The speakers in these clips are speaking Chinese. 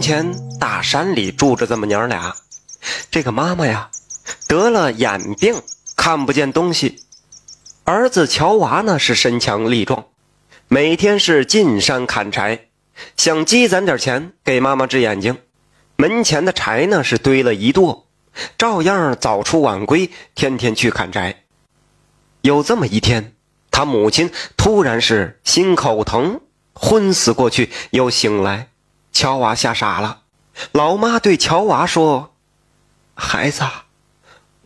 前大山里住着这么娘俩，这个妈妈呀得了眼病，看不见东西。儿子乔娃呢是身强力壮，每天是进山砍柴，想积攒点钱给妈妈治眼睛。门前的柴呢是堆了一垛，照样早出晚归，天天去砍柴。有这么一天，他母亲突然是心口疼，昏死过去，又醒来。乔娃吓傻了，老妈对乔娃说：“孩子，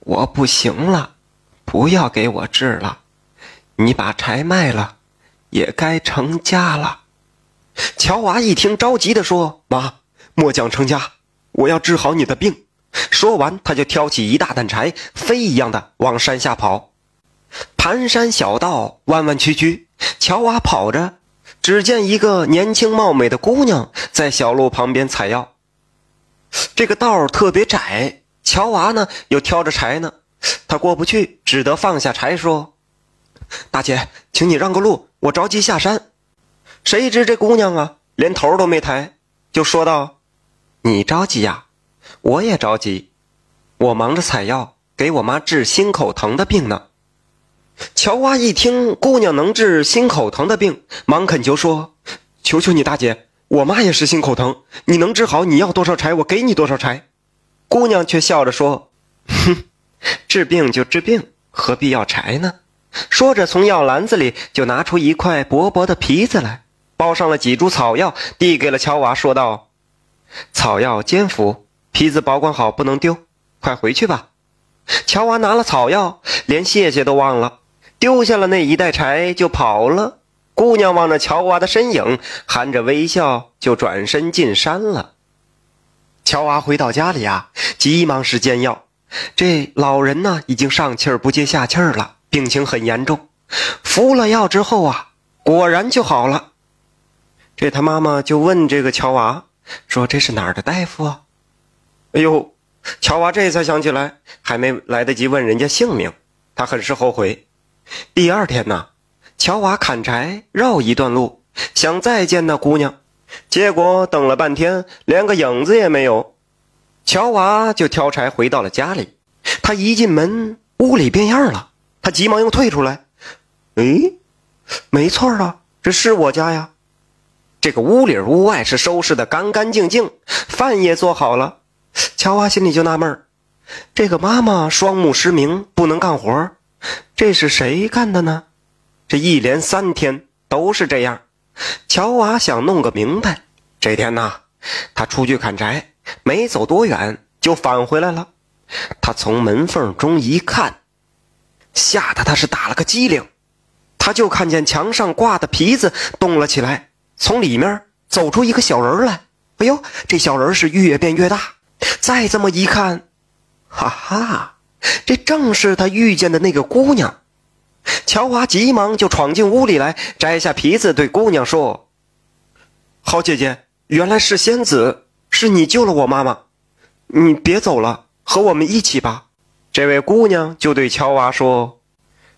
我不行了，不要给我治了，你把柴卖了，也该成家了。”乔娃一听，着急的说：“妈，末将成家，我要治好你的病。”说完，他就挑起一大担柴，飞一样的往山下跑。盘山小道弯弯曲曲，乔娃跑着。只见一个年轻貌美的姑娘在小路旁边采药，这个道特别窄，乔娃呢又挑着柴呢，他过不去，只得放下柴说：“大姐，请你让个路，我着急下山。”谁知这姑娘啊，连头都没抬，就说道：“你着急呀，我也着急，我忙着采药，给我妈治心口疼的病呢。”乔娃一听姑娘能治心口疼的病，忙恳求说：“求求你大姐，我妈也是心口疼，你能治好，你要多少柴，我给你多少柴。”姑娘却笑着说：“哼，治病就治病，何必要柴呢？”说着，从药篮子里就拿出一块薄薄的皮子来，包上了几株草药，递给了乔娃，说道：“草药煎服，皮子保管好，不能丢，快回去吧。”乔娃拿了草药，连谢谢都忘了。丢下了那一袋柴就跑了。姑娘望着乔娃的身影，含着微笑就转身进山了。乔娃回到家里啊，急忙使煎药。这老人呢，已经上气儿不接下气儿了，病情很严重。服了药之后啊，果然就好了。这他妈妈就问这个乔娃说：“这是哪儿的大夫啊？”哎呦，乔娃这才想起来，还没来得及问人家姓名，他很是后悔。第二天呢，乔娃砍柴绕一段路，想再见那姑娘，结果等了半天，连个影子也没有。乔娃就挑柴回到了家里。他一进门，屋里变样了，他急忙又退出来。诶，没错啊，这是我家呀。这个屋里屋外是收拾的干干净净，饭也做好了。乔娃心里就纳闷这个妈妈双目失明，不能干活这是谁干的呢？这一连三天都是这样。乔娃想弄个明白。这天呢，他出去砍柴，没走多远就返回来了。他从门缝中一看，吓得他是打了个激灵。他就看见墙上挂的皮子动了起来，从里面走出一个小人来。哎呦，这小人是越变越大。再这么一看，哈哈。这正是他遇见的那个姑娘，乔娃急忙就闯进屋里来，摘下皮子对姑娘说：“好姐姐，原来是仙子，是你救了我妈妈，你别走了，和我们一起吧。”这位姑娘就对乔娃说：“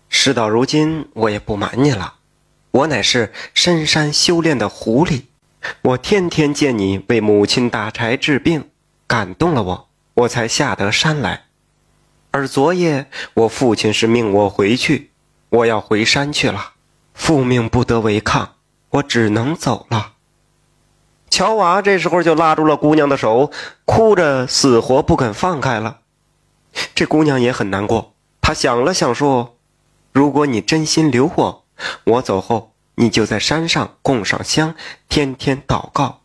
事到如今，我也不瞒你了，我乃是深山修炼的狐狸，我天天见你为母亲打柴治病，感动了我，我才下得山来。”而昨夜我父亲是命我回去，我要回山去了，父命不得违抗，我只能走了。乔娃这时候就拉住了姑娘的手，哭着死活不肯放开了。这姑娘也很难过，她想了想说：“如果你真心留我，我走后你就在山上供上香，天天祷告，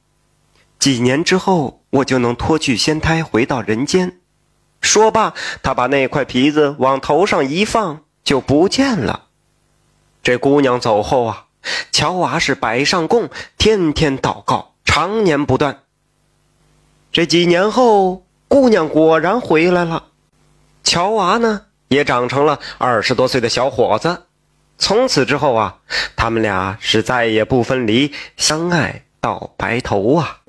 几年之后我就能脱去仙胎，回到人间。”说罢，他把那块皮子往头上一放，就不见了。这姑娘走后啊，乔娃是摆上供，天天祷告，常年不断。这几年后，姑娘果然回来了，乔娃呢也长成了二十多岁的小伙子。从此之后啊，他们俩是再也不分离，相爱到白头啊。